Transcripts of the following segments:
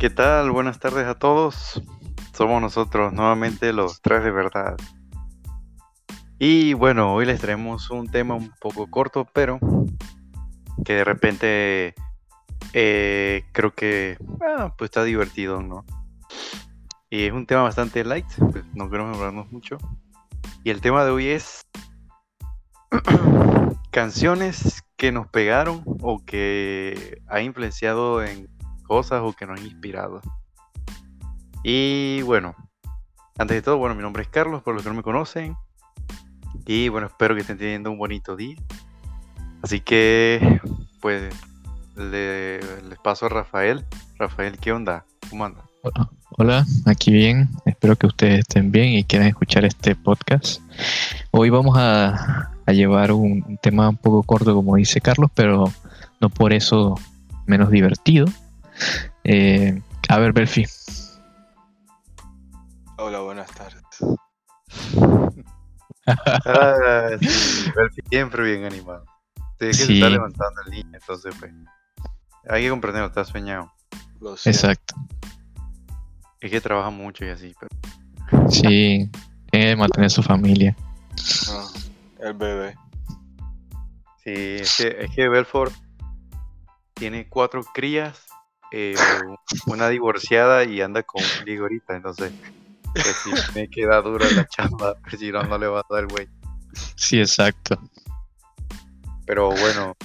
¿Qué tal? Buenas tardes a todos. Somos nosotros nuevamente los tres de verdad. Y bueno, hoy les traemos un tema un poco corto, pero que de repente eh, creo que ah, pues está divertido, ¿no? Y es un tema bastante light, pues no queremos hablarnos mucho. Y el tema de hoy es canciones que nos pegaron o que ha influenciado en cosas o que nos han inspirado. Y bueno, antes de todo, bueno, mi nombre es Carlos, por los que no me conocen. Y bueno, espero que estén teniendo un bonito día. Así que, pues, le, les paso a Rafael. Rafael, ¿qué onda? ¿Cómo anda? Hola, aquí bien. Espero que ustedes estén bien y quieran escuchar este podcast. Hoy vamos a, llevar un, tema un poco corto, como dice Carlos, pero no por eso menos divertido. Eh, a ver, Belfi. Hola, buenas tardes. ah, sí, Belfi siempre bien animado. Sí, que se está levantando el niño, entonces pues. Hay que comprenderlo, está soñado. Exacto. Es que trabaja mucho y así, pero. Sí, tiene que mantener su familia. Ah, el bebé. Sí, es que, es que Belfort tiene cuatro crías, eh, una divorciada y anda con un ligorita, entonces pues me queda dura la chamba, si no, no le va a dar güey. Sí, exacto. Pero bueno,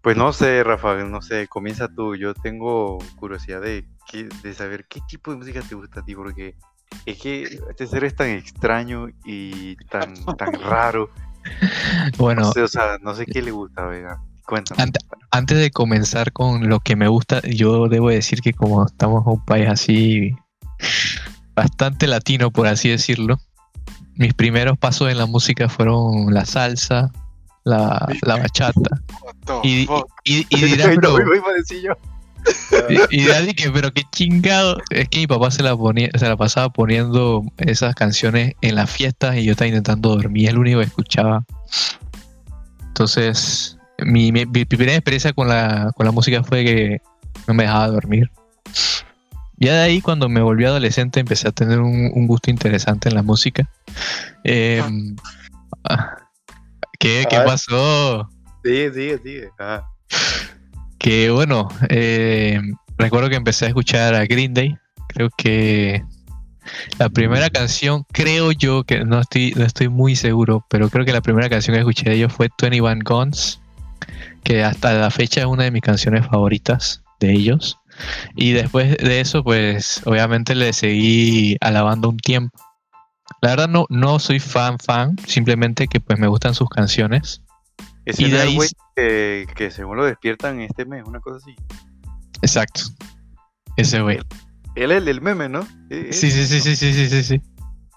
pues no sé, Rafael, no sé, comienza tú. Yo tengo curiosidad de, de saber qué tipo de música te gusta a ti, porque es que este ser es tan extraño y tan, tan raro. Bueno, no sé, o sea, no sé qué le gusta, ¿verdad? Cuéntame. antes de comenzar con lo que me gusta, yo debo decir que como estamos en un país así bastante latino, por así decirlo, mis primeros pasos en la música fueron la salsa, la, la bachata. Y, y, y, dirás, pero, y, dirás que, pero qué chingado. Es que mi papá se la ponía, se la pasaba poniendo esas canciones en las fiestas y yo estaba intentando dormir, es el único que escuchaba. Entonces, mi, mi, primera experiencia con la, con la música fue que no me dejaba dormir. Ya de ahí, cuando me volví adolescente, empecé a tener un, un gusto interesante en la música. Eh, ¿Qué, ¿Qué pasó? Sigue, sigue, sigue. Que bueno, eh, recuerdo que empecé a escuchar a Green Day. Creo que la primera canción, creo yo, que no estoy, no estoy muy seguro, pero creo que la primera canción que escuché de ellos fue 21 Guns, que hasta la fecha es una de mis canciones favoritas de ellos. Y después de eso, pues obviamente le seguí alabando un tiempo. La verdad no, no soy fan fan, simplemente que pues me gustan sus canciones. Ese y de ahí... güey que, que, según lo despiertan este mes, una cosa así. Exacto. Ese güey. Él es el del meme, ¿no? Sí, sí, sí, sí, sí, sí, sí, sí.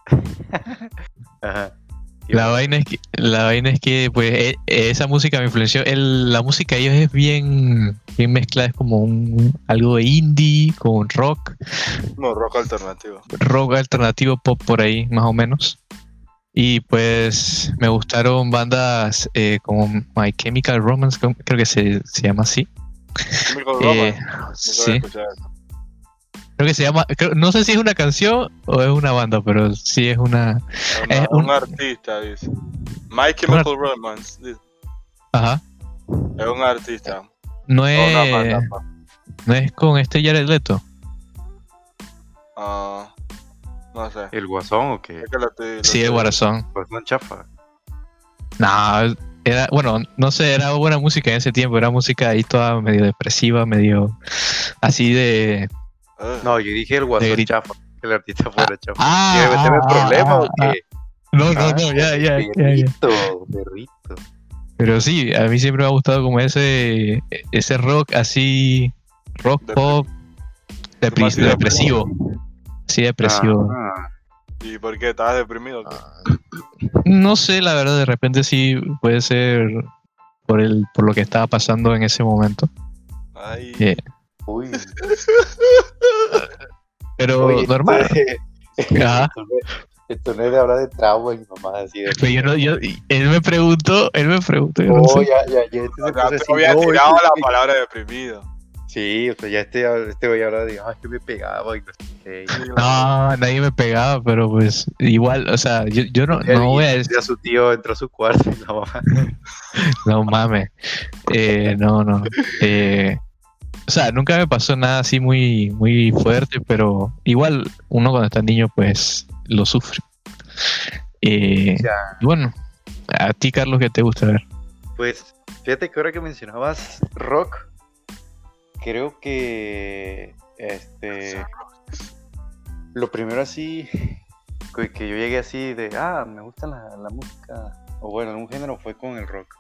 Ajá. La vaina, es que, la vaina es que, pues, e, esa música me influenció. El, la música de ellos es bien, bien mezclada, es como un, algo de indie con rock. No, rock alternativo. Rock alternativo, pop por ahí, más o menos. Y pues me gustaron bandas eh, como My Chemical Romance, creo que se, se llama así. Chemical eh, Romance. Sí. Creo que se llama, no sé si es una canción o es una banda, pero sí es una. es un, artista, dice. My Chemical Romance. Dice. Ajá. Es un artista. No es. no es con este Jared Leto. Ah. no sé. ¿El guasón o qué? sí, el guasón. Guasón chafa. No, era, bueno, no sé, era buena música en ese tiempo, era música ahí toda medio depresiva, medio así de. No, yo dije el guasón chafa, que el artista fuera chafa. Ah, ¿Quiere meterme ah, problema o qué? No, no, no, ya, ya. Perrito, perrito. Pero sí, a mí siempre me ha gustado como ese, ese rock así, rock pop, depresivo. Sí, depresivo. ¿Y por qué? ¿Estabas deprimido? No sé, la verdad, de repente sí puede ser por el por lo que estaba pasando en ese momento. Ay. Eh, Uy. Pero normal. Esto, no es de hablar de trauma y mamá así de... yo no, yo, él me preguntó, él me preguntó. Yo no, oh, ya, ya, ya. Te había tirado la palabra deprimido. Sí, o sea, ya este, este güey ahora de, ah, que me pegaba y no sé qué. No, nadie me pegaba, pero pues igual, o sea, yo, yo no, no voy a decir. Ya su tío entró a su cuarto y la mamá. No mames. Eh, no, no. Eh, o sea, nunca me pasó nada así muy, muy fuerte, pero igual uno cuando está niño, pues lo sufre. Eh, Ya. y bueno, a ti, Carlos, ¿qué te gusta ver? Pues, fíjate que ahora que mencionabas rock, creo que este lo primero así que, que yo llegué así de ah, me gusta la, la música, o bueno, algún género fue con el rock.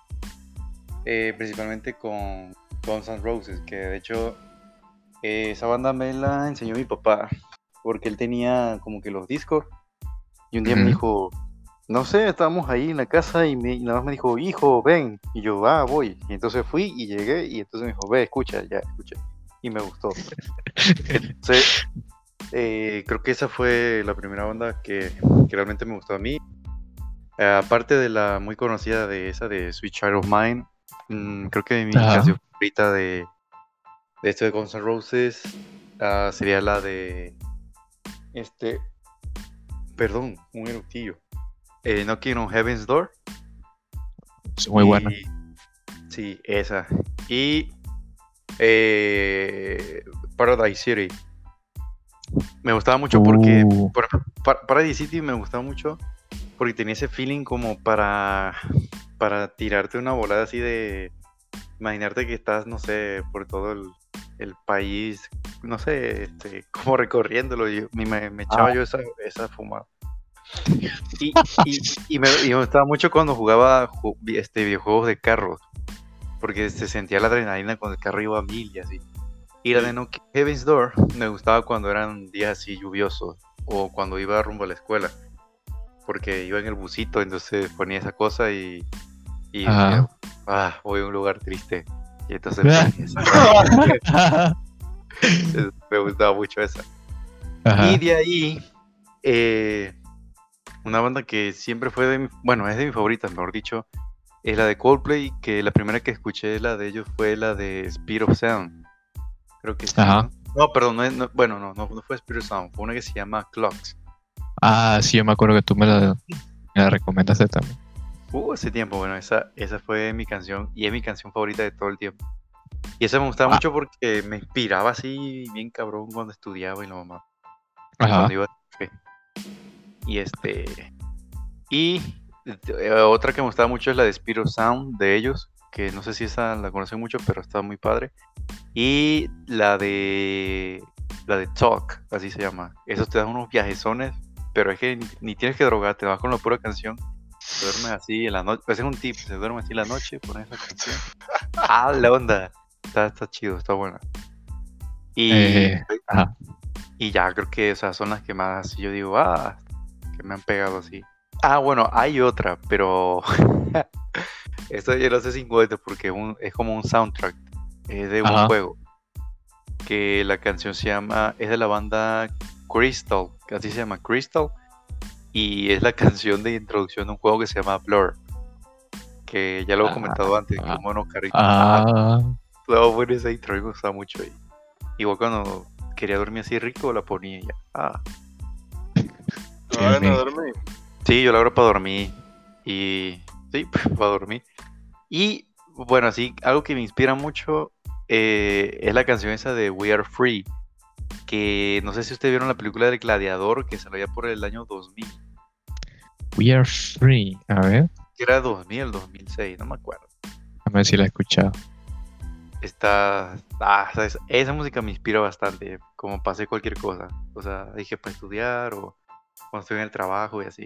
Eh, principalmente con Guns N' Roses, que de hecho eh, esa banda me la enseñó mi papá, porque él tenía como que los discos, y un día me dijo, no sé, estábamos ahí en la casa y, me, y nada más me dijo, hijo, ven. Y yo, ah, voy. Y entonces fui y llegué y entonces me dijo, ve, escucha, ya, escucha. Y me gustó. Entonces, eh, creo que esa fue la primera banda que, que realmente me gustó a mí. Eh, aparte de la muy conocida de esa de Sweet Child of Mine, mm, creo que mi canción favorita de, de esto de Guns N' Roses ah, sería la de este, perdón, un eructillo. Eh, Knocking on Heaven's Door. Es muy buena. Sí, esa. Y eh, Paradise City. Me gustaba mucho porque, Uh. por Paradise City me gustaba mucho porque tenía ese feeling como para, para tirarte una volada así de imaginarte que estás, no sé, por todo el, el país, no sé, este, como recorriéndolo. yo- me, me- echaba Ah. yo esa, esa fumada. Y, y- y me, y me gustaba mucho cuando jugaba este, videojuegos de carros, porque se sentía la adrenalina cuando el carro iba a mil y así. Y la de No Heaven's Door me gustaba cuando eran días así lluviosos o cuando iba rumbo a la escuela, porque iba en el busito, entonces ponía esa cosa y, y ah, voy a un lugar triste. Y entonces me gustaba mucho esa. Ajá. Y de ahí, eh, una banda que siempre fue de mi, bueno, es de mis favoritas, mejor dicho, es la de Coldplay, que la primera que escuché la de ellos fue la de Speed of Sound. Creo que. Ajá. ¿no? No, perdón, no, bueno, no, no, no fue Speed of Sound, fue una que se llama Clocks. Ah, sí, yo me acuerdo que tú me la, me la recomendaste también. Uh, hace tiempo, bueno, esa, esa fue mi canción y es mi canción favorita de todo el tiempo. Y esa me gustaba Ah. mucho porque me inspiraba así bien cabrón cuando estudiaba y la mamá. Ajá. cuando iba a. Y este. Y eh, otra que me gustaba mucho es la de Spirit of Sound de ellos. Que no sé si esa la conocen mucho, pero está muy padre. Y la de. La de Talk, así se llama. Esos te dan unos viajezones. Pero es que ni, ni tienes que drogar, te vas con la pura canción. Te duermes así en la noche. Ese es un tip, se duerme así en la noche, pones esa canción. Ah, la onda. Está, está chido, está buena. Y. Eh. Y ya creo que, o sea, son las que más así yo digo, ah, que me han pegado así. Ah, bueno, hay otra, pero esto yo no sé si cuenta porque es, un- es como un soundtrack, es de un Ajá. juego. Que la canción se llama, es de la banda Crystal, que así se llama Crystal, y es la canción de introducción de un juego que se llama Blur. Que ya lo he Ah, comentado antes, que ah, un mono carrito. Ah, Ah, estaba bueno esa intro, me gustaba mucho. Y, igual cuando quería dormir así rico, la ponía y ya. Ah. No vayan a bien. dormir. Sí, yo lo hago para dormir. Y sí, para dormir. Y bueno, así, algo que me inspira mucho eh, es la canción esa de We Are Free. Que no sé si ustedes vieron la película del Gladiador que salió por el año 2000. we are free. A ver, Que era 2000, 2006, no me acuerdo. a ver si la he escuchado. Está. Ah, esa- esa música me inspira bastante. Como pasé cualquier cosa. O sea, dije para estudiar o cuando estoy en el trabajo y así.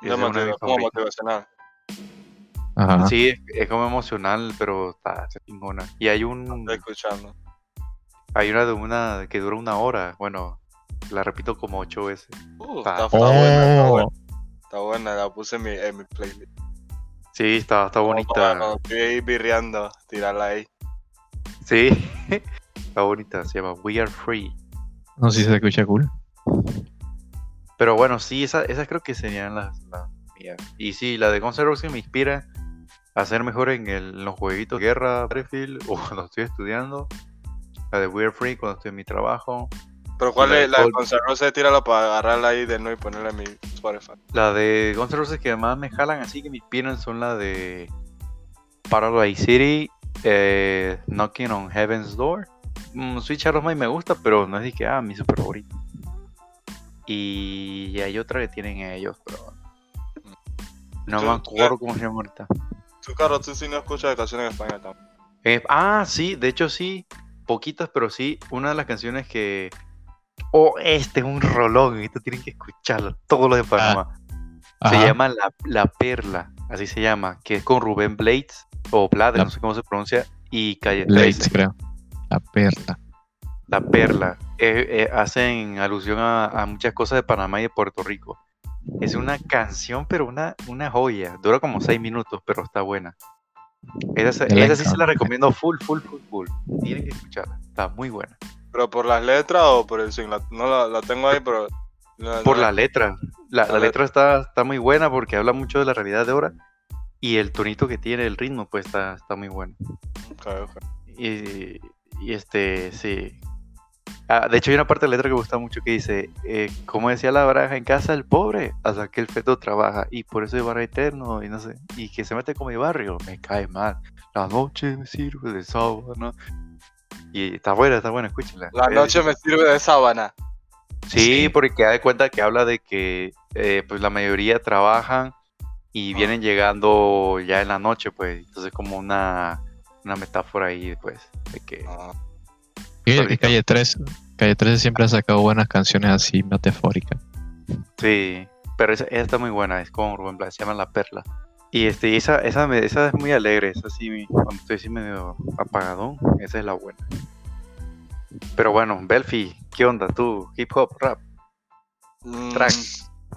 No de motiva- mis como motivacional. Ajá. Sí, es, es como emocional, pero está, está chingona. Y hay un Estoy escuchando. Hay una de una que dura una hora. Bueno, la repito como ocho veces. Uh, está, está buena, está Oh, buena. Está buena, la puse en mi, en mi playlist. Sí, está, está Como bonita. Cuando estoy ahí birreando, tirarla ahí. Sí, está bonita. Se llama We Are Free. no sé si se escucha cool. Pero bueno, sí, esa- esas creo que serían las, las mías. Y sí, la de Guns N' Roses me inspira a ser mejor en, el- en los jueguitos de guerra, Battlefield, o cuando estoy estudiando. La de We're Free cuando estoy en mi trabajo. Pero ¿cuál de es la de Cold- Guns N' Roses? Tírala para agarrarla ahí de nuevo y ponerla en mi Spotify. La de Guns N' Roses que más me jalan así que me inspiran son la de Paradise City, eh, Knocking on Heaven's Door. Mm, Child of Mine me gusta, pero no es de que, ah, mi super favorito. Y hay otra que tienen ellos, pero no me acuerdo cómo se llama ahorita. Tú, Carlos, tú sí no escuchas canciones en español tampoco. Eh, ah, sí, de hecho sí, poquitas, pero sí, una de las canciones que... Oh, este es un rolón, esto tienen que escucharlo, todos los de Panamá. Se Ajá. llama la, La Perla, así se llama, que es con Rubén Blades, o Blades, La- no sé cómo se pronuncia, y Calle Blades, 13. creo. La perla. La Perla. Eh, eh, hacen alusión a, a muchas cosas de Panamá y de Puerto Rico. Es una canción, pero una, una joya. Dura como seis minutos, pero está buena. Esa, sí se la recomiendo full, full, full, full. Tienen que escucharla. Está muy buena. ¿Pero por las letras o por el swing? La- no la, la tengo ahí, pero... la- Por la letra. La, La la letra está, está muy buena porque habla mucho de la realidad de ahora. Y el tonito que tiene, el ritmo, pues está, está muy bueno. Ok, ok. Y, y este, sí. Ah, de hecho, hay una parte de la letra que me gusta mucho que dice: eh, Como decía la baraja, en casa el pobre, hasta que el feto trabaja. Y por eso es barra eterno, y no sé. Y que se mete con mi barrio, me cae mal. La noche me sirve de sábana. Y está buena, está buena, escúchenla. La Eh, noche me sirve de sábana. Sí, Sí. porque da de cuenta que habla de que eh, pues la mayoría trabajan y Ah. vienen llegando ya en la noche, pues. Entonces, como una, una metáfora ahí, pues, de que. Ah, Y. Calle 13. Calle 13 siempre ha sacado buenas canciones así metafóricas. Sí, pero esa, esa está muy buena, es con Rubén Blas, se llama La Perla. Y este, esa, esa, me- esa es muy alegre, esa sí, cuando estoy así medio apagadón, esa es la buena. Pero bueno, Belfi, ¿qué onda tú? Hip hop, rap, mm, track.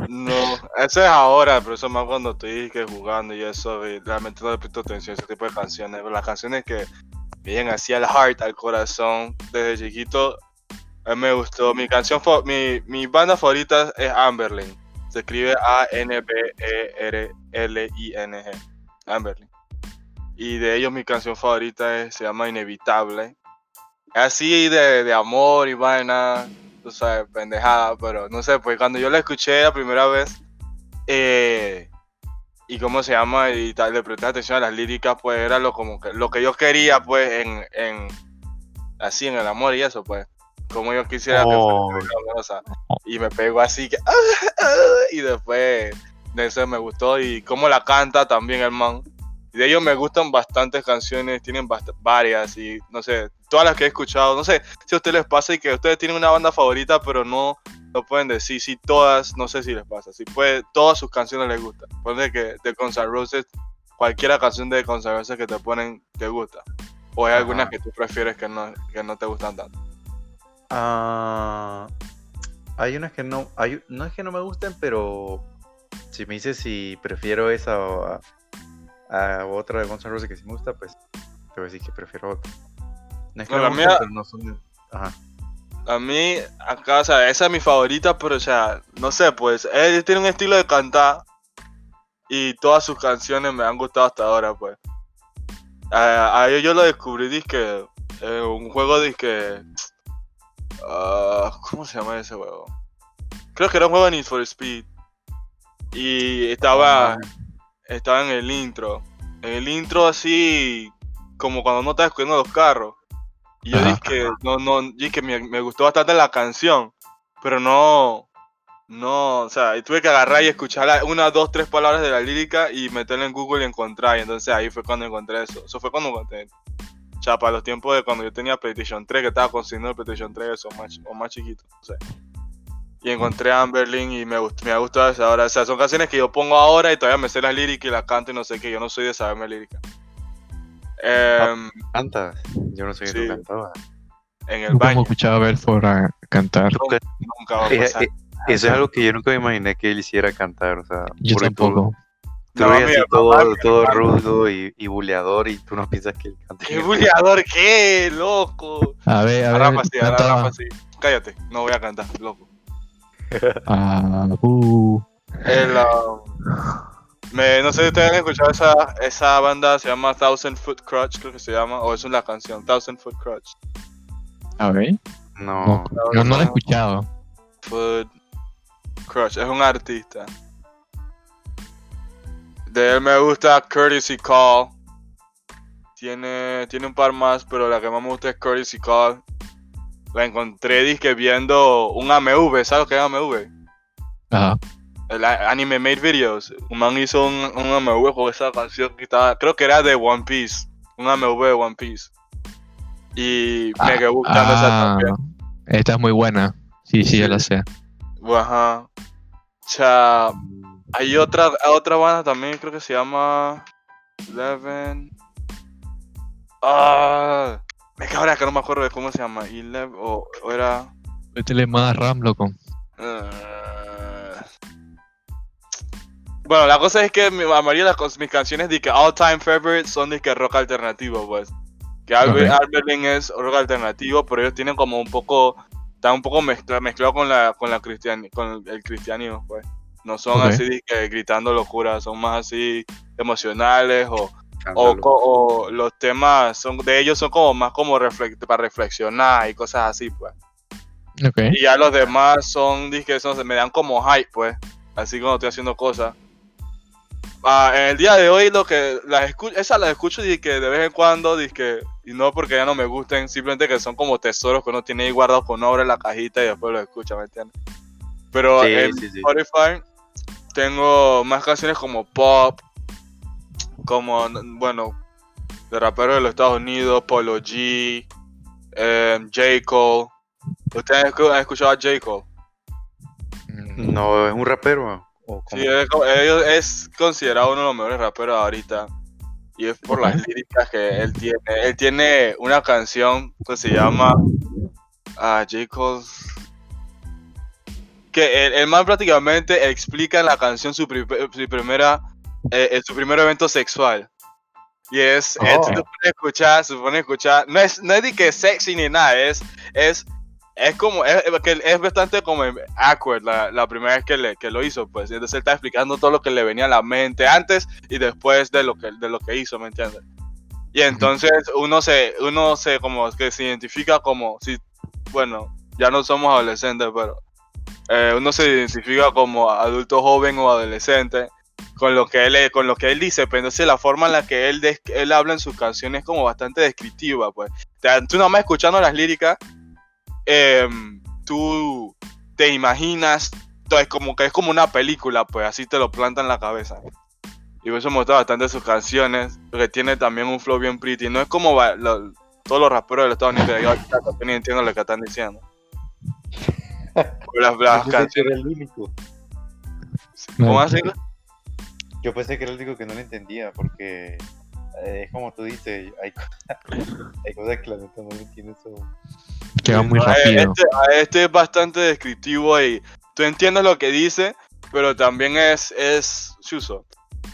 No, eso es ahora, pero eso más cuando estoy que jugando y eso, y realmente no le presto atención a ese tipo de canciones. Pero las canciones que vienen así al heart, al corazón, desde chiquito, me gustó. Mi canción, mi, mi banda favorita es Amberlin. Se escribe A-N-B-E-R-L-I-N-G. Amberlin. Y de ellos mi canción favorita es- se llama Inevitable. Es así de, de amor y vaina, tú sabes, pendejada, pero no sé, pues cuando yo la escuché la primera vez, eh, y cómo se llama, y tal, le presté atención a las líricas, pues era lo, como que, lo que yo quería, pues, en, en, así, en el amor y eso, pues, como yo quisiera que Oh. fuera amorosa. Y me pegó así que, y después de eso me gustó, y cómo la canta también el man. De ellos me gustan bastantes canciones, tienen bast- varias, y no sé, todas las que he escuchado, no sé si a ustedes les pasa y que ustedes tienen una banda favorita, pero no lo pueden decir, si todas, no sé si les pasa, si puede, todas sus canciones les gustan. Ponle que de Guns N' Roses, cualquiera canción de Guns N' Roses que te ponen, te gusta. O hay Ajá. algunas que tú prefieres que no, que no te gustan tanto. Ah, hay unas que no, hay, no es que no me gusten, pero si me dices si prefiero esa o a, a otra de Guns N' Roses que sí me gusta, pues te voy a decir que prefiero otra. No es que No, no la me gusten, mía- pero no son... Ajá. A mí, acá, o sea, esa es mi favorita, pero, o sea, no sé, pues, él tiene un estilo de cantar y todas sus canciones me han gustado hasta ahora, pues. A, a ellos yo lo descubrí, disque, un juego, disque, ah, ¿cómo se llama ese juego? Creo que era un juego de Need for Speed. Y estaba, Ah, estaba en el intro. En el intro así, como cuando no estás escuchando los carros. Y yo Ajá. dije que no, no, dije me, me gustó bastante la canción, pero no, no, o sea, tuve que agarrar y escuchar una, dos, tres palabras de la lírica y meterla en Google y encontrar. Y entonces ahí fue cuando encontré eso. Eso fue cuando encontré. O sea, para los tiempos de cuando yo tenía PlayStation 3, que estaba consiguiendo el PlayStation 3 eso, más, o más chiquito, no sé. Y encontré a Amberlin y me, gustó, me ha gustado esa ahora. O sea, son canciones que yo pongo ahora y todavía me sé las líricas y las canto y no sé qué. Yo no soy de saberme líricas. Em, Cantas. Yo no sé que Sí. tú cantabas. en el Nunca baño. hemos escuchado a Belfort a cantar. Nunca- Nunca va a Eh, pasar. eh, Eso es algo que yo nunca me imaginé que él hiciera cantar. O sea, Yo tampoco. Tú, No, mira, así todo, todo rudo y, y buleador y tú no piensas que él canta. ¡Qué buleador! ¡Qué loco! A ver, a ver. Rafa sí, canta- sí. Cállate, no voy a cantar, loco. Ah, uh, El, um, me, no sé si ustedes han escuchado esa, esa banda, se llama Thousand Foot Crutch, creo que se llama, o es una canción, Thousand Foot Crutch. A ver. No. No, no, no lo he escuchado. Food Crush, es un artista. De él me gusta Courtesy Call. Tiene, tiene un par más, pero la que más me gusta es Courtesy Call. La encontré disque viendo un AMV, ¿sabes lo que es AMV? Ajá. El Anime Made Videos. Un man hizo un, un AMV con esa canción que estaba, creo que era de One Piece. Un AMV de One Piece. Y me quedó gustando esa Ah, también. esta es muy buena. Sí, sí, ya la sé. Ajá. O sea, hay otra, otra banda también, creo que se llama Eleven. Ah, me cago que no me acuerdo de cómo se llama. Eleven o, o era. Métele más RAM, loco. eh, Bueno, la cosa es que mi- la mayoría de las mis canciones de que all time favorites son de que rock alternativo, pues. Que Albert, Ok. Albertlin es rock alternativo, pero ellos tienen como un poco, están un poco mezcla, mezclado con la, con la cristiani- con el cristianismo, pues. No son así de que gritando locuras, son más así emocionales o, o, los temas son de ellos son como más como refle- para reflexionar y cosas así, pues. Ok. Y ya los demás son, dizque, son, me dan como hype, pues. Así cuando estoy haciendo cosas. Ah, en el día de hoy, lo que las escu esas las escucho que de vez en cuando, dizque, y no porque ya no me gusten, simplemente que son como tesoros que uno tiene ahí guardados con obra en la cajita y después los escucha, ¿me entiendes? Pero Sí, en sí, sí. Spotify tengo más canciones como pop, como, bueno, de raperos de los Estados Unidos, Polo G, eh, J. Cole. ¿Ustedes han escuchado a J. Cole? No, es un rapero. Sí, es, es considerado uno de los mejores raperos ahorita. Y es por las líricas que él tiene. Él tiene una canción que se llama ah, J. Cole. Que el, el man prácticamente explica en la canción su, pri- su primera eh, eh, su primer evento sexual. Y es, Oh. escuchar, escuchar. No es, no es de que sexy ni nada, es, es, es como, es, es bastante como awkward la, la primera vez que, le, que lo hizo, pues. Entonces él está explicando todo lo que le venía a la mente antes y después de lo que, de lo que hizo, ¿me entiendes? Y entonces uno se, uno se como que se identifica como, si, bueno, ya no somos adolescentes, pero eh, uno se identifica como adulto joven o adolescente con lo que él con lo que él dice, pero entonces la forma en la que él él habla en sus canciones es como bastante descriptiva, pues. Tú nada más escuchando las líricas, em, tú te imaginas, es como que es como una película, pues así te lo planta en la cabeza. Y por eso me gustan bastante sus canciones, porque tiene también un flow bien pretty. No es como va- lo- todos los raperos de los Estados Unidos yo ni entiendo lo que están diciendo. Las, las Yo pensé que canciones. era el único. ¿Cómo así? Yo pensé que era el único que no lo entendía, porque eh, es como tú dices, hay, co- hay cosas que la neta no lo entiendes. Que va muy rápido. Este, este es bastante descriptivo y tú entiendes lo que dice, pero también es, es.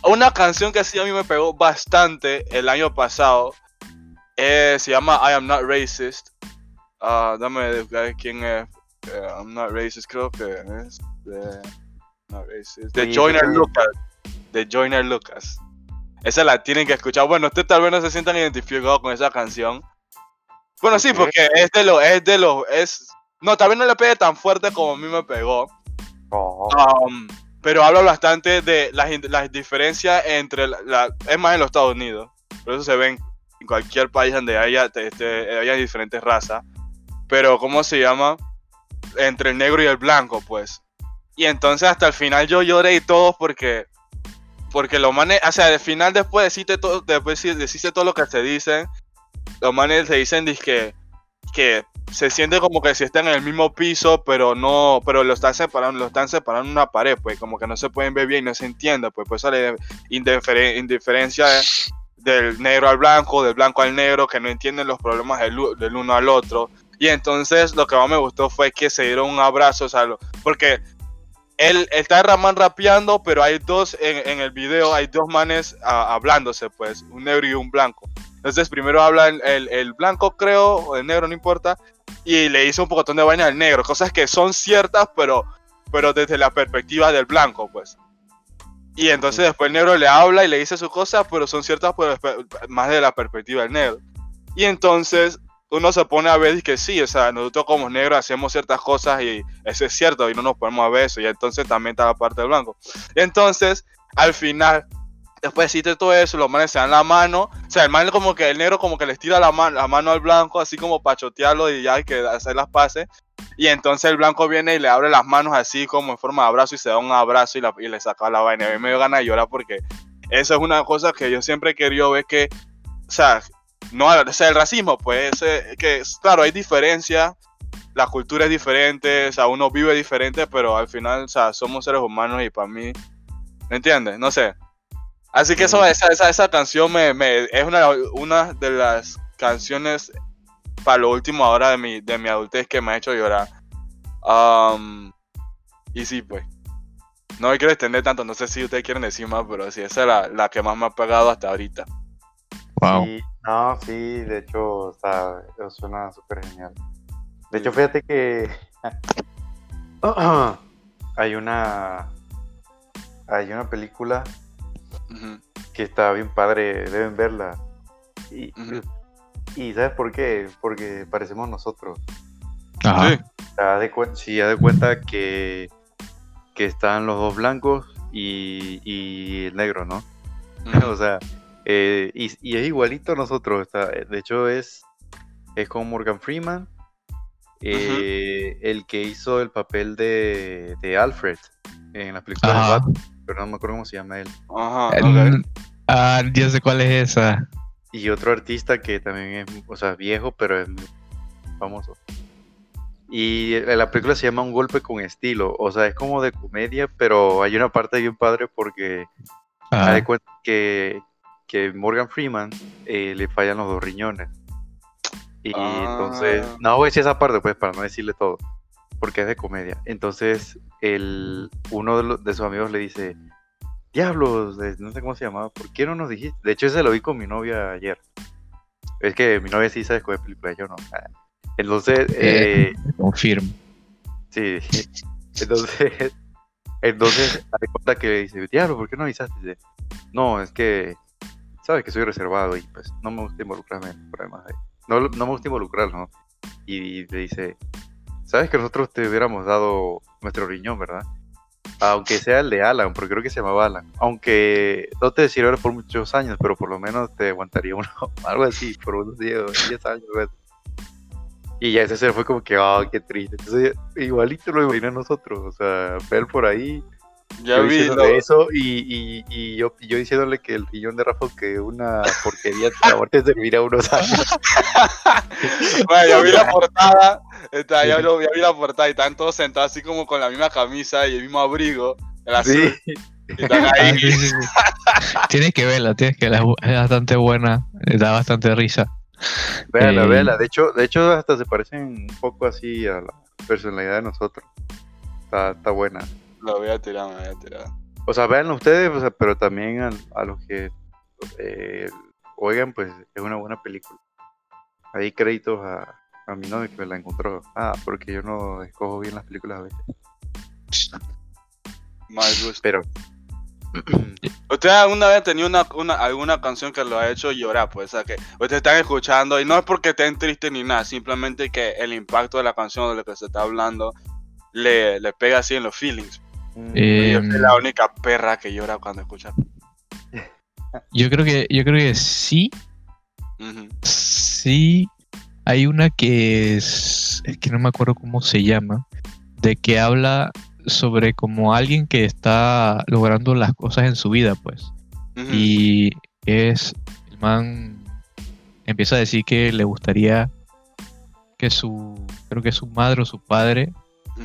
Una canción que sí a mí me pegó bastante el año pasado eh, se llama I Am Not Racist. Ah, dame quién es. Eh, I'm Not Racist, creo que es de, not racist. de Joyner Lucas. De Joyner Lucas. Esa la tienen que escuchar. Bueno, ustedes tal vez no se sientan identificados con esa canción. Bueno, sí, porque es de lo, es de lo, es. No, vez no le pegue tan fuerte como a mí me pegó. Oh, Um, pero habla bastante de las, las diferencias entre la, la- es más en los Estados Unidos. Por eso se ven en cualquier país donde haya, te- este, haya diferentes razas. Pero, ¿cómo se llama? Entre el negro y el blanco, pues. Y entonces hasta el final yo lloré y todo porque. Porque los manes, o sea, al final después de decirte todo, después de decirte todo lo que se dicen, los manes se dicen dizque, que se siente como que si están en el mismo piso, pero no, pero lo están separando, lo están separando una pared, pues como que no se pueden ver bien, no se entiende, pues por indiferen- indiferencia del negro al blanco, del blanco al negro, que no entienden los problemas del, del uno al otro. Y entonces lo que más me gustó fue que se dieron un abrazo, o sea, porque él está Raman rapeando, pero hay dos, en, el video hay dos manes ah, hablándose, pues, un negro y un blanco. Entonces primero habla el, el- blanco, creo, o el negro, no importa, y le hizo un pocotón de vaina al negro, cosas que son ciertas, pero, pero desde la perspectiva del blanco, pues. Y entonces después el negro le habla y le dice sus cosas, pero son ciertas pero más de la perspectiva del negro. Y entonces, uno se pone a ver y que sí, o sea, nosotros como negros hacemos ciertas cosas y eso es cierto y no nos ponemos a ver eso y entonces también está la parte del blanco. Entonces, al final, después de todo eso, los manes se dan la mano, o sea, el man como que el negro como que les tira la mano, la mano al blanco así como para chotearlo y ya hay que hacer las paces. Y entonces el blanco viene y le abre las manos así como en forma de abrazo y se da un abrazo y, la- y le saca la vaina. A mí me dio ganas de llorar porque eso es una cosa que yo siempre he querido ver que, o sea, no, o sea, el racismo, pues, que claro, hay diferencia, la cultura es diferente, o sea, uno vive diferente, pero al final, o sea, somos seres humanos y para mí, ¿me entiendes? No sé. Así que eso, esa, esa, esa canción me, me- es una, una de las canciones para lo último ahora de mi, de mi adultez que me ha hecho llorar. Um, y sí, pues. No me quiero extender tanto, no sé si ustedes quieren decir más, pero sí, esa es la, la que más me ha pegado hasta ahorita. Wow. Sí, no, sí, de hecho, está, suena súper genial. De hecho, fíjate que hay una hay una película Que está bien padre, deben verla. Y, y ¿sabes por qué? Porque parecemos nosotros. Ajá. Sí. Haz de cuenta que, que están los dos blancos y, y el negro, ¿no? o sea, eh, y, y es igualito a nosotros. está- de hecho, es, es con Morgan Freeman, eh, el que hizo el papel de, de Alfred en las películas de. Batman, pero no me acuerdo cómo se llama él. Ajá. El- Ah, ya sé cuál es esa. Y otro artista que también es, o sea, viejo, pero es muy famoso. Y la película se llama Un golpe con estilo, o sea, es como de comedia, pero hay una parte bien padre porque de cuenta que, que Morgan Freeman eh, le fallan los dos riñones. Y Ah. entonces, no voy a decir esa parte, pues, para no decirle todo, porque es de comedia. Entonces, el, uno de, los- de sus amigos le dice, diablos, no sé cómo se llamaba, ¿por qué no nos dijiste? De hecho, ese lo vi con mi novia ayer. Es que mi novia sí sabe escoger películas, yo no. Entonces, Eh. eh, Confirmo. Sí, entonces, entonces, de cuenta que le dice, diablo, ¿por qué no avisaste? Dice, no, es que, sabes que soy reservado y pues no me gusta involucrarme en problemas. ahí. No, no me gusta involucrar, ¿no? Y le dice, sabes que nosotros te hubiéramos dado nuestro riñón, ¿verdad? Aunque sea el de Alan, porque creo que se llamaba Alan. Aunque no te sirviera por muchos años, pero por lo menos te aguantaría uno, algo así, por unos 10, 10 años. pues. Y ya ese se fue como que, ah, qué triste. Entonces, igualito lo imaginé a nosotros. O sea, ver por ahí, Ya yo vi. diciéndole eso y, y, y yo, yo diciéndole que el riñón de Rafa que una porquería de muerte servirá unos años. Bueno, ya vi la portada. está, ya, lo- ya vi la portada y están todos sentados así como con la misma camisa y el mismo abrigo. El azul. Sí, Y están Ah, ahí. sí, sí, sí. tienes que verla, tienes que verla. Es bastante buena. eh, Da bastante risa. véala, Eh, véala. De hecho, de hecho, hasta se parecen un poco así a la personalidad de nosotros. Está, está buena. Lo voy a tirar, me voy a tirar. O sea, véanlo ustedes, o sea, pero también a, a los que eh, oigan, pues es una buena película. Ahí créditos a, a mi novio que me la encontró. Ah, porque yo no escojo bien las películas a veces. Mal gusto. Pero. ¿Ustedes alguna vez tenido una, una- alguna canción que lo ha hecho llorar? Pues, o sea, que ustedes están escuchando y no es porque estén tristes ni nada, simplemente que el impacto de la canción de lo que se está hablando le, le pega así en los feelings. Eh, Yo soy la única perra que llora cuando escucha. Yo creo que, yo creo que sí. Sí. Hay una que es. Es que no me acuerdo cómo se llama. De que habla sobre como alguien que está logrando las cosas en su vida, pues. Y es. El man empieza a decir que le gustaría que su. Creo que su madre o su padre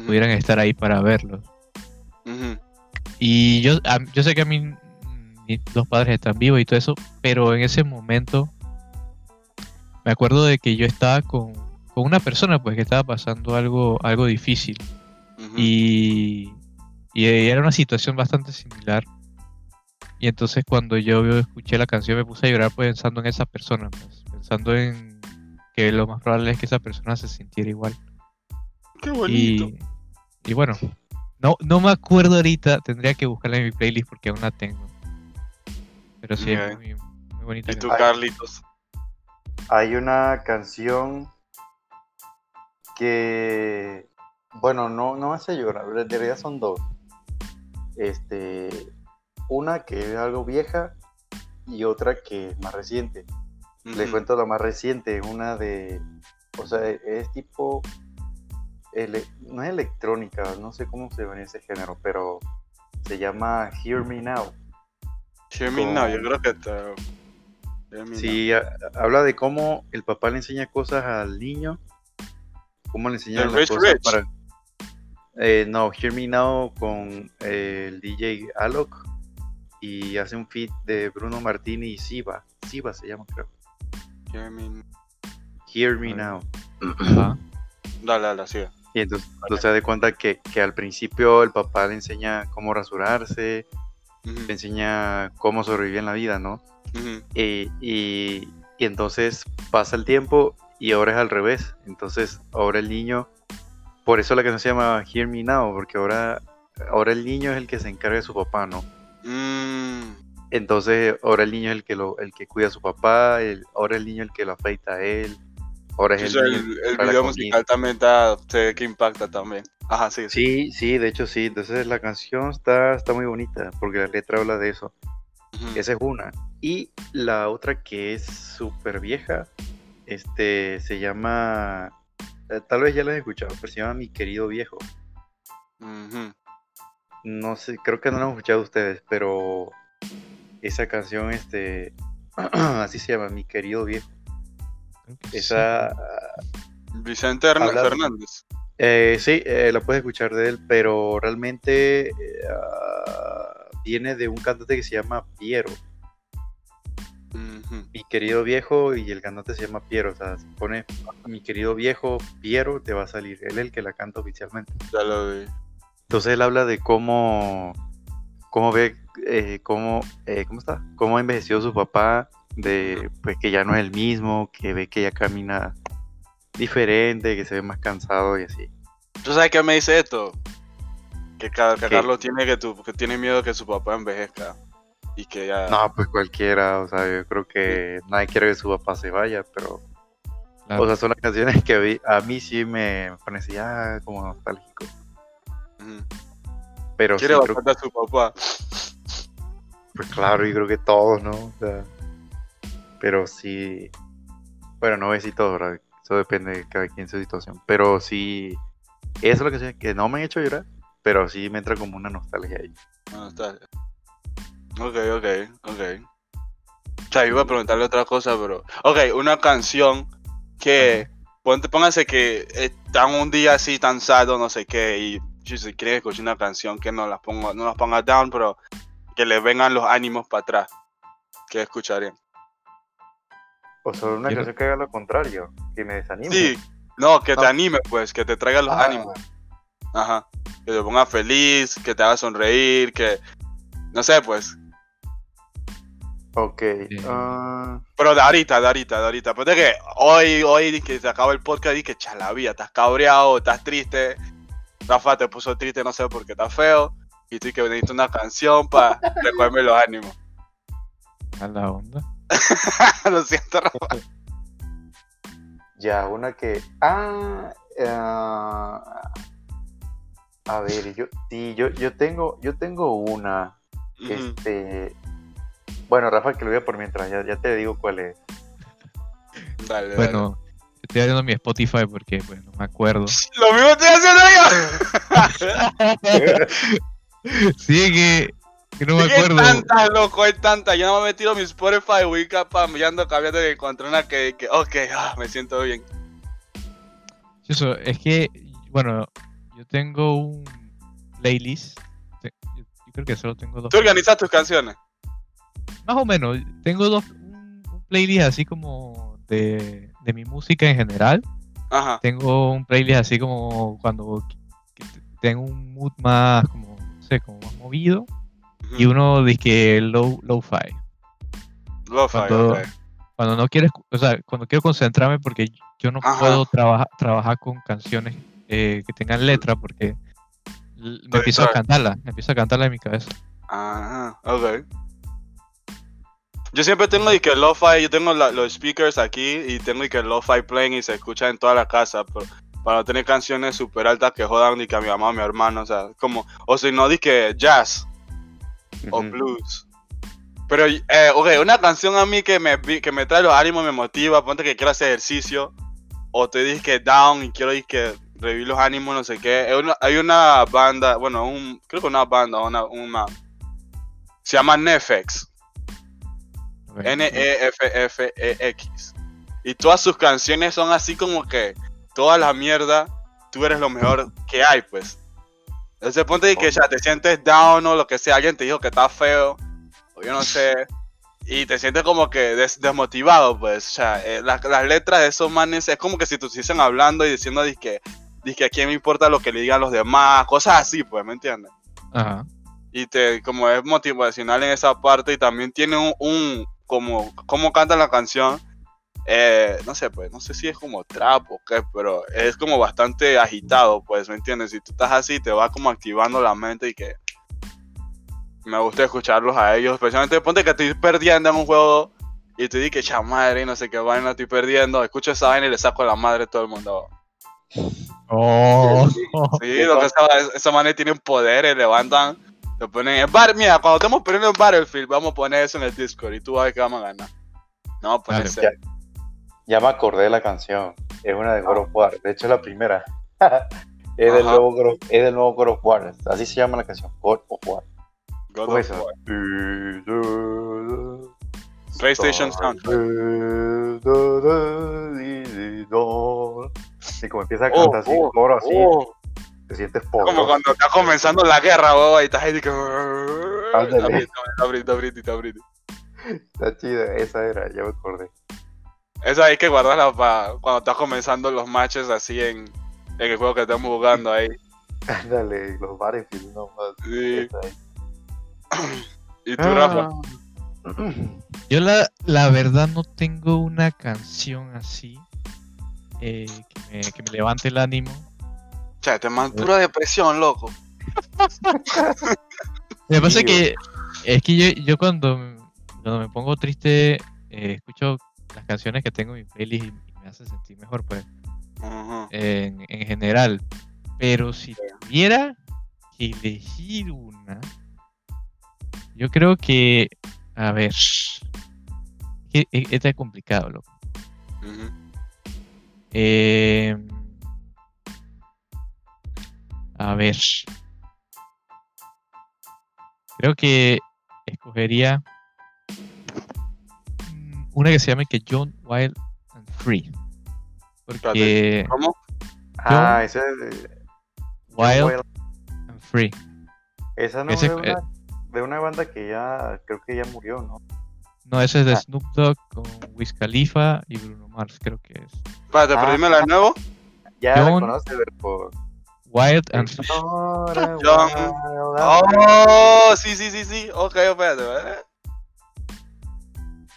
pudieran estar ahí para verlos. Y yo, a- yo sé que a mí mis dos padres están vivos y todo eso, pero en ese momento me acuerdo de que yo estaba con, con una persona pues que estaba pasando algo, algo difícil y, y era una situación bastante similar. Y entonces cuando yo escuché la canción me puse a llorar pues, pensando en esa persona, pues, pensando en que lo más probable es que esa persona se sintiera igual. Qué bonito. Y, y bueno, no, no me acuerdo ahorita, tendría que buscarla en mi playlist porque aún la tengo. Pero sí, es muy, muy bonita. ¿Y tú, canción. Carlitos? Hay una canción que, bueno, no, no me hace llorar, en realidad son dos. Este, una que es algo vieja y otra que es más reciente. Les Ujú. cuento la más reciente, una de, o sea, es tipo, ele- no es electrónica, no sé cómo se llama ese género, pero se llama Hear Me Now. Hear me Con- now, yo creo que me Sí, ha- habla de cómo el papá le enseña cosas al niño, cómo le enseña ¿El las Rich cosas Rich? para... Eh, no, Hear Me Now con eh, el DJ Alok y hace un feat de Bruno Martini y Siva, Siva se llama creo. Hear me now. Hear Me. Now. Dale, dale, sigue. Y entonces, entonces se da cuenta que, que al principio el papá le enseña cómo rasurarse, le enseña cómo sobrevivir en la vida, ¿no? Y, y- y entonces pasa el tiempo y ahora es al revés. Entonces ahora el niño, por eso la canción se llama Hear Me Now, porque ahora, ahora el niño es el que se encarga de su papá, ¿no? Mm, Entonces ahora el niño es el que, lo, el que cuida a su papá, el- ahora el niño es el que lo afeita a él, es eso el el, video musical también da, se ve que impacta también. Ajá, sí, sí. Sí, sí, de hecho sí. Entonces la canción está, está muy bonita porque la letra habla de eso. Esa es una. Y la otra que es súper vieja, este, se llama, eh, tal vez ya la he escuchado, pero se llama Mi querido viejo. No sé, creo que no la han escuchado ustedes, pero esa canción, este, así se llama, Mi querido viejo. Esa, Vicente Hern- Habla- Fernández. eh, sí, eh, la puedes escuchar de él, pero realmente eh, ah, viene de un cantante que se llama Piero. Mi querido viejo y el cantante se llama Piero. O sea, si pone mi querido viejo Piero, te va a salir. Él es el que la canta oficialmente. Ya lo vi. Entonces él habla de cómo, cómo ve, eh, cómo, ¿cómo está? Cómo ha envejecido su papá, de pues que ya no es el mismo, que ve que ya camina diferente, que se ve más cansado y así. ¿Tú sabes qué me dice esto? Que, que ¿Qué? Carlos tiene que, tu, que tiene miedo que su papá envejezca. Y que ya. No, pues cualquiera, o sea, yo creo que nadie quiere que su papá se vaya, pero, Claro. o sea, son las canciones que a mí, a mí sí me, así, ah, como nostálgico. Pero sí, Quiere creo bastante a su papá. Pues claro, yo creo que todos, ¿no? O sea, pero sí. Bueno, no voy a decir todo, ¿verdad? Eso depende de cada quien su situación. Pero sí. Eso es lo que, sé, que no me han hecho llorar. Pero sí me entra como una nostalgia ahí. Ah, está. Ok, ok, ok. O sea, iba a preguntarle otra cosa, pero. Ok, una canción que. Ponte, póngase que están un día así tan sad o no sé qué. Y si se quiere escuchar una canción que no las ponga, no las ponga down, pero que le vengan los ánimos para atrás. ¿Qué escucharían? O sea, una canción que haga lo contrario. Que me desanime. Sí, no, que te Ah. anime, pues, que te traiga los Ah, ánimos. Ajá. Que te ponga feliz, que te haga sonreír, que. No sé, pues. Ok. Sí. ah, Pero de ahorita, de ahorita, de ahorita. Pues de que hoy, hoy que se acaba el podcast y que chalavía, estás cabreado, estás triste. Rafa te puso triste, no sé por qué estás feo. Y tú que necesitas una canción para recogerme los ánimos. A la onda. Lo siento, Rafa. ya, una que. Ah. ah, a ver, yo. Sí, yo, yo tengo. Yo tengo una. Este. Bueno, Rafa, que lo vea por mientras, ya, ya te digo cuál es. Dale, dale. Bueno, estoy abriendo mi Spotify porque pues no me acuerdo. Lo mismo estoy haciendo yo. sí, que, que no me Es acuerdo. Hay tantas, loco, hay tantas. Yo no me he metido mi Spotify, voy cambiando, cambiando y encontré una que, que ok, ah, me siento bien. Eso, es que, bueno, yo tengo un playlist. Yo, creo que solo tengo dos. ¿Tú organizas tus canciones? Más o menos, tengo dos, un, un playlist así como de, de mi música en general. Ajá. Tengo un playlist así como cuando tengo un mood más, como, no sé, como más movido. Y uno dice que low, low-fi. Lo-fi, cuando- ok. Cuando no quiero, escu- o sea, cuando quiero concentrarme porque yo no Ajá. puedo trabajar trabajar con canciones eh, que tengan letra porque me empiezo a cantarla, me empiezo a cantarla en mi cabeza. Ajá, ok. Yo siempre tengo y que lo-fi, yo tengo la- los speakers aquí y tengo y que lo-fi playing y se escucha en toda la casa, pero para no tener canciones super altas que jodan ni que a mi mamá o a mi hermano, o sea, como, o si no, di que jazz o blues. Pero, eh, ok, una canción a mí que me, que me trae los ánimos, me motiva, ponte que quiero hacer ejercicio, o te dije que down y quiero que revivir los ánimos, no sé qué. Hay una, banda, bueno, un, creo que una banda, una, una, se llama Nefex. N-E-F-F-E-X. Y todas sus canciones son así como que toda la mierda, tú eres lo mejor que hay, pues. Entonces ponte que ya te sientes down o lo que sea, alguien te dijo que está feo, o yo no sé, y te sientes como que des- desmotivado, pues. O sea, eh, las, las letras de esos manes es como que si te estuviesen hablando y diciendo, que a quién me importa lo que le digan los demás, cosas así, pues, ¿me entiendes? Ajá. y te como es motivacional en esa parte y también tiene un, un como cómo canta la canción eh, no sé pues no sé si es como trap o qué pero es como bastante agitado pues me entiendes si tú estás así te va como activando la mente y que me gusta escucharlos a ellos especialmente ponte que estoy perdiendo en un juego y te di que cha madre y no sé qué vaina estoy perdiendo escucho esa vaina y le saco la madre a todo el mundo Oh. Sí, lo que esa, esa manera tienen poderes, levantan, te ponen en bar, mira, cuando estamos poniendo en Battlefield, vamos a poner eso en el Discord y tú vas a ver que vamos a ganar. No, vamos Ya, me acordé de la canción. Es una de God of War. De hecho, es la primera. es, del nuevo God of, es del nuevo God of War. Así se llama la canción. God of War. God ¿Cómo of es? War. PlayStation soundtrack. Y como empieza a Oh, cantar así, oh, coro así, Oh, te sientes como poderoso. cuando está comenzando la guerra, bobo, y estás ahí que... Está Briti, está Briti, está. Está chida, esa era, ya me acordé. Esa hay que guardarla para cuando estás comenzando los matches así en, en el juego que estamos jugando ahí. Ándale, los Battlefield nomás. Sí. esa ahí. Y tú, Rafa. Yo la, la verdad no tengo una canción así eh, que, me, que me levante el ánimo. Che, te man pura depresión, loco. Lo que pasa es Sí, que es que yo, yo cuando, cuando me pongo triste eh, escucho las canciones que tengo en mi playlist y, y me hace sentir mejor pues en, en general. Pero si tuviera que elegir una, yo creo que, a ver, que e- es complicado, loco. Eh, a ver. Creo que escogería una que se llame que John Wild and Free. Porque ¿Cómo? Ah, esa es. Wild and Free. Esa no Ese- es de una, de una banda que ya creo que ya murió, ¿no? No, ese es de Ah. Snoop Dogg con Wiz Khalifa y Bruno Mars, creo que es. Espérate, Ah. pero de nuevo. Ya la John- conoces, pero por. Wild and Free. John- Oh, sí, sí, sí, sí. Ok, espérate. ¿verdad?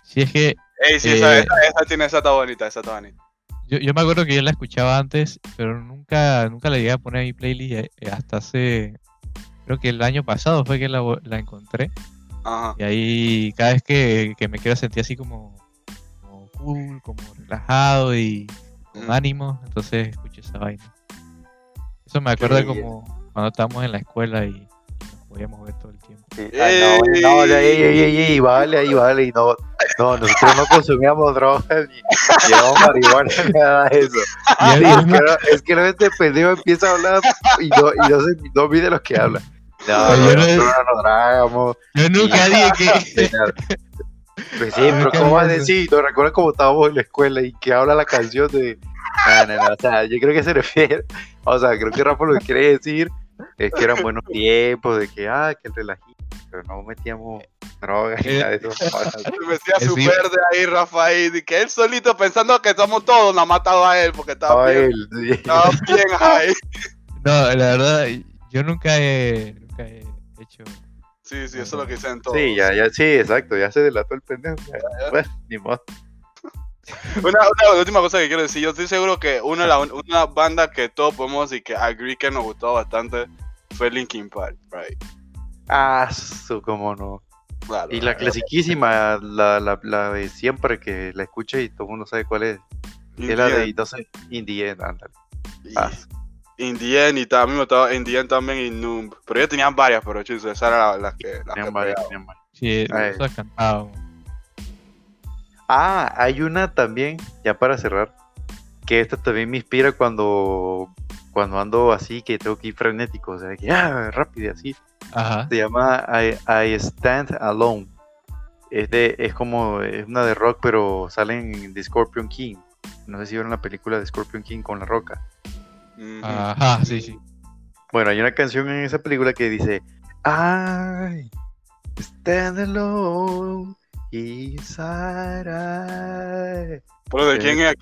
Si es que Ey, sí, esa, Eh, esa, esa tiene, esa está bonita, esa está bonita. yo, yo me acuerdo que yo la escuchaba antes, pero nunca, nunca la llegué a poner en mi playlist eh, eh, hasta hace, creo que el año pasado fue que la, la encontré. Ajá. Y ahí cada vez que, que me quiero sentir así como, como cool, como relajado y con Mm. ánimo, entonces escucho esa vaina. Eso me acuerda Sí. como cuando estábamos en la escuela y podíamos ver todo el tiempo. Sí. Ah, no, no, no, ey, ey, ey, ey, vale, ahí, vale, y no, no, nosotros no consumíamos drogas ni llevamos marihuana, ni nada de eso. Y es, que no, es que este pendejo empieza a hablar y no, y no, se, no mide lo que habla. No, yo no- no nos dragamos. Yo nunca dije que... Pues sí, Ah, pero ¿cómo vas a decir? ¿No recuerdas cómo estábamos en la escuela y que habla la canción de... No, no, no, o sea, yo creo que se refiere, o sea, creo que Rafa lo que quiere decir es que eran buenos tiempos, de que, ah, que el relajito, pero no metíamos drogas ni Eh, nada de eso. Me decía Es su sí. verde ahí, Rafael, y que él solito pensando que somos todos, nos ha matado a él porque estaba Ay, bien, sí. estaba bien ahí. No, la verdad, yo nunca he, nunca he hecho... Sí, sí, eso es lo que dicen todos. Sí, ya, ya, sí, exacto, ya se delató el pendejo. ya. Bueno, ni modo. Una, una última cosa que quiero decir, yo estoy seguro que una, la- una banda que todos podemos y que agree que nos gustó bastante fue Linkin Park, right? Ah, su, cómo no. Claro. Y la clasiquísima, la, la, la de siempre que la escuché y todo el mundo sabe cuál es. Es la de, no sé, In the End, ándale. Y Ah. Indien y también me gustaba Indien también y Numb. Pero ellos tenían varias, pero chicos, esas eran las, las que, las Tenían varias, tenían varias. Sí, Ay. eso cantado. Ah, hay una también, ya para cerrar, que esta también me inspira cuando, cuando ando así, que tengo que ir frenético, o sea, que ah, rápido y así. Ajá. Se llama I, I Stand Alone. Es, de, es como, es una de rock, pero salen en The Scorpion King. No sé si vieron la película de Scorpion King con la roca. Ajá, sí, sí. Bueno, hay una canción en esa película que dice I stand alone inside I Pero de quién es.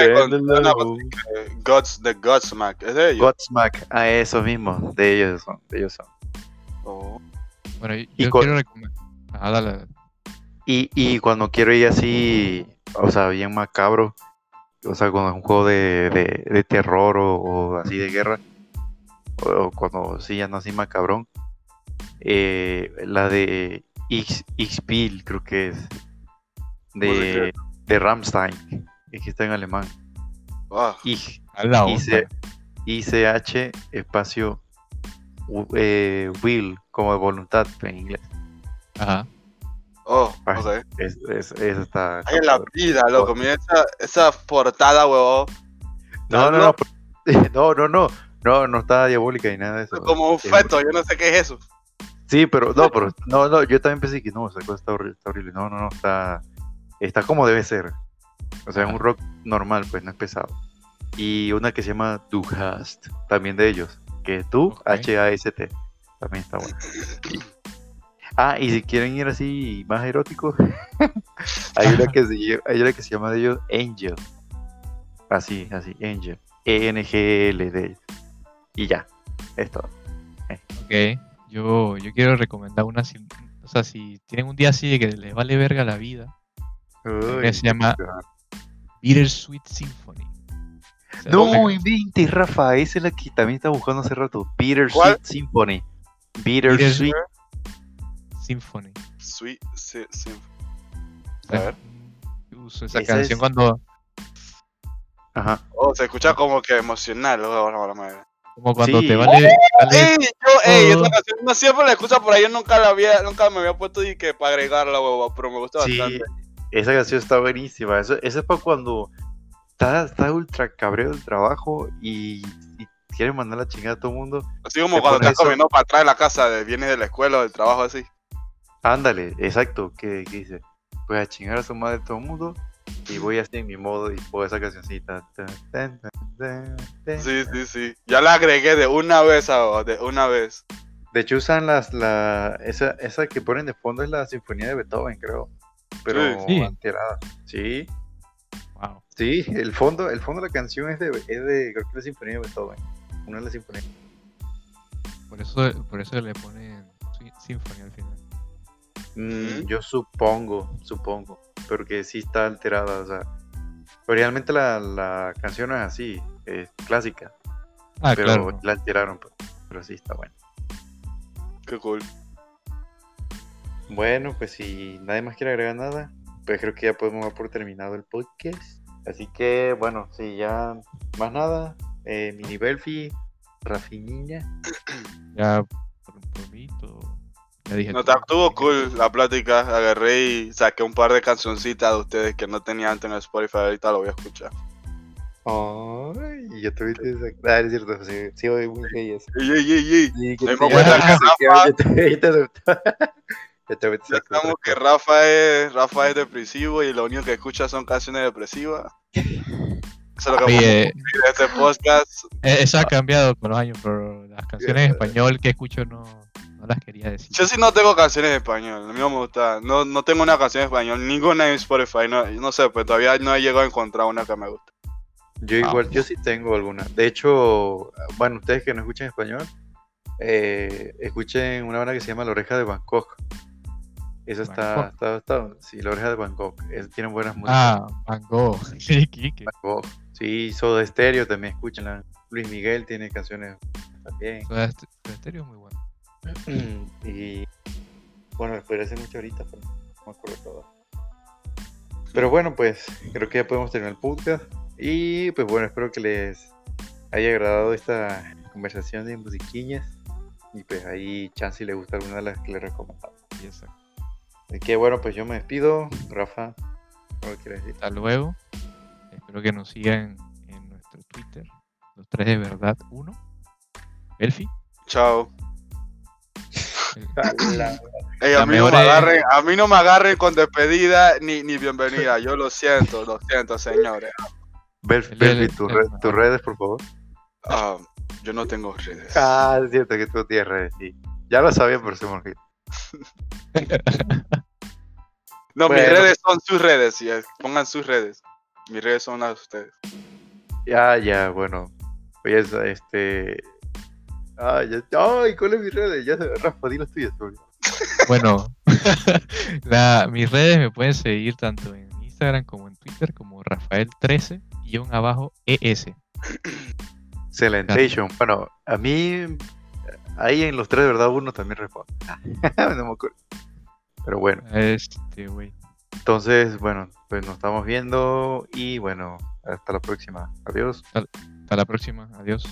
Eh, Gods, The Godsmack, ¿es de ellos? Godsmack, a esos mismos, de ellos son, de ellos son. Oh. Bueno, yo Y yo con- quiero recomendar. Ajá, dale. dale. Y, y cuando quiero ir así, o sea, bien macabro, o sea, cuando es un juego de, de, de terror o, o así de guerra, o, o cuando sí ya no así macabrón, eh, la de X, X-Bill, creo que es, de, de Rammstein, es que está en alemán, Ah, Ich, IC. ICH espacio eh, will, como de voluntad en inglés. Ajá. oh, Ay. ok. Es, es, eso está. Ay, en la vida, loco. Mira esa, esa portada, huevón. No, no, no, pero- no, no, no, no, no está diabólica ni nada de eso. Como un Es- feto, yo no sé qué es eso. Sí, pero no, pero no, no, yo también pensé que no, esa cosa está horrible, está horrible. No, no, no, está, está como debe ser. O sea, es un rock normal, pues no es pesado. Y una que se llama Du Hast, también de ellos, que es Ok. H-A-S-T, también está bueno. Ah, y si quieren ir así más erótico, hay una que se, hay una que se llama de ellos Angel. Así, así, Angel. E-N-G-L de ellos. Y ya, es todo. Ok. Yo, yo quiero recomendar una. si- O sea, si tienen un día así de que les vale verga la vida, Uy, se llama Bittersweet Symphony. O sea, No, invente, Rafa, esa es la que también estaba buscando hace rato. Bittersweet ¿Cuál? Symphony. Bittersweet. Symphony. Sweet, sí, sí. A ver. yo uso esa Esa canción es- cuando. Ajá. Oh, se escucha como que emocional, madre. Como cuando Sí. te vale. vale Ey, yo, ey, todo. esa canción no siempre la escucho por ahí, yo nunca la había, nunca me había puesto y que para agregarla, huevón, pero me gusta Sí, bastante. esa canción está buenísima. Eso, eso es para cuando está, está ultra cabreo del trabajo y, y quieres mandar la chingada a todo el mundo. Así como Te cuando estás eso. comiendo para atrás de la casa, de, vienes de la escuela o del trabajo, así. Ándale, exacto. que que dice? Pues a chingar a su madre todo el mundo y voy así en mi modo y pongo esa cancioncita. Sí, sí, sí. Ya la agregué de una vez, a, de una vez. De hecho usan las la esa esa que ponen de fondo es la sinfonía de Beethoven, creo. Pero Sí. Sí. alterada. Sí, Wow. sí, el fondo el fondo de la canción es de es de creo que la sinfonía de Beethoven. Una de las sinfonías. Por eso, por eso le ponen Symphony al final. Mm. Yo supongo, supongo, pero que sí está alterada, o sea, pero realmente la, la canción no es así, es clásica, Ah, pero claro. la alteraron, pues, pero sí está bueno. Qué cool. Bueno, pues si nadie más quiere agregar nada, pues creo que ya podemos dar por terminado el podcast. Así que, bueno, si ya más nada, eh, Mini Belfi, Rafinilla. Ya por, por mí todo. Ya dije. No, estuvo cool la plática. Agarré y saqué un par de cancioncitas de ustedes que no tenía antes en el Spotify. Ahorita lo voy a escuchar. Ay, yo te Ah, es cierto, sí, sí, oí muy gay eso. Ey, ey, ey, ey. Sí, Me te- di cuenta ya- te- sabemos que Rafa es, Rafa es depresivo y lo único que escucha son canciones depresivas. Eso es lo que vamos a Oye, cumplir en este podcast. eh, eso ha cambiado con los años, pero las canciones en español que escucho no, no las quería decir. Yo sí no tengo canciones en español, a mí no me gusta. No, no tengo una canción en español, ninguna en Spotify. No, no sé, pues todavía no he llegado a encontrar una que me guste. Yo igual, yo sí tengo alguna. De hecho, bueno, ustedes que no escuchan español, eh, escuchen una banda que se llama La Oreja de Bangkok. Esa está, Bangkok. está, está- sí, La Oreja de Bangkok. Es- tienen buenas músicas. Ah, Van Gogh. Sí, Kike. Bangkok. Sí, Soda Stereo también escuchan. Luis Miguel tiene canciones también. Soda St- Soda Stereo es muy bueno. y bueno, después de hacer mucho ahorita, pero no me acuerdo todo. Pero bueno, pues creo que ya podemos terminar el podcast. Y pues bueno, espero que les haya agradado esta conversación de musiquiñas. Y pues ahí Chansey le gusta alguna de las que le recomendamos. Y eso. Así que bueno, pues yo me despido. Rafa, ¿cómo quieres decir? Hasta luego. Espero que nos sigan en nuestro Twitter. Los tres de verdad uno. Elfi. Chao. Ey, a, mí no me agarren, a mí no me agarren con despedida ni, ni bienvenida. Yo lo siento, lo siento, señores. Tu re- tus redes, por favor. Ah, yo no tengo redes. Ah, es cierto que tú tienes redes, sí. Ya lo sabía, pero se me olvidó. No, mis redes son sus redes. sí, pongan sus redes. Mis redes son las de ustedes. Ya, ya, bueno. Pues este. Ah, ya. Ay, ¿cuál es mi redes? Ya, se- Rafa, di las tuyas. Bueno, la- mis redes me pueden seguir tanto en Instagram como en Twitter como Rafael13 guion abajo E ES. Excelentation. Bueno, a mí. Ahí en los tres, verdad, uno también responde. no me acuerdo. Pero bueno, Este, güey. entonces, bueno, pues nos estamos viendo y bueno, hasta la próxima. Adiós. Hasta la próxima. Adiós.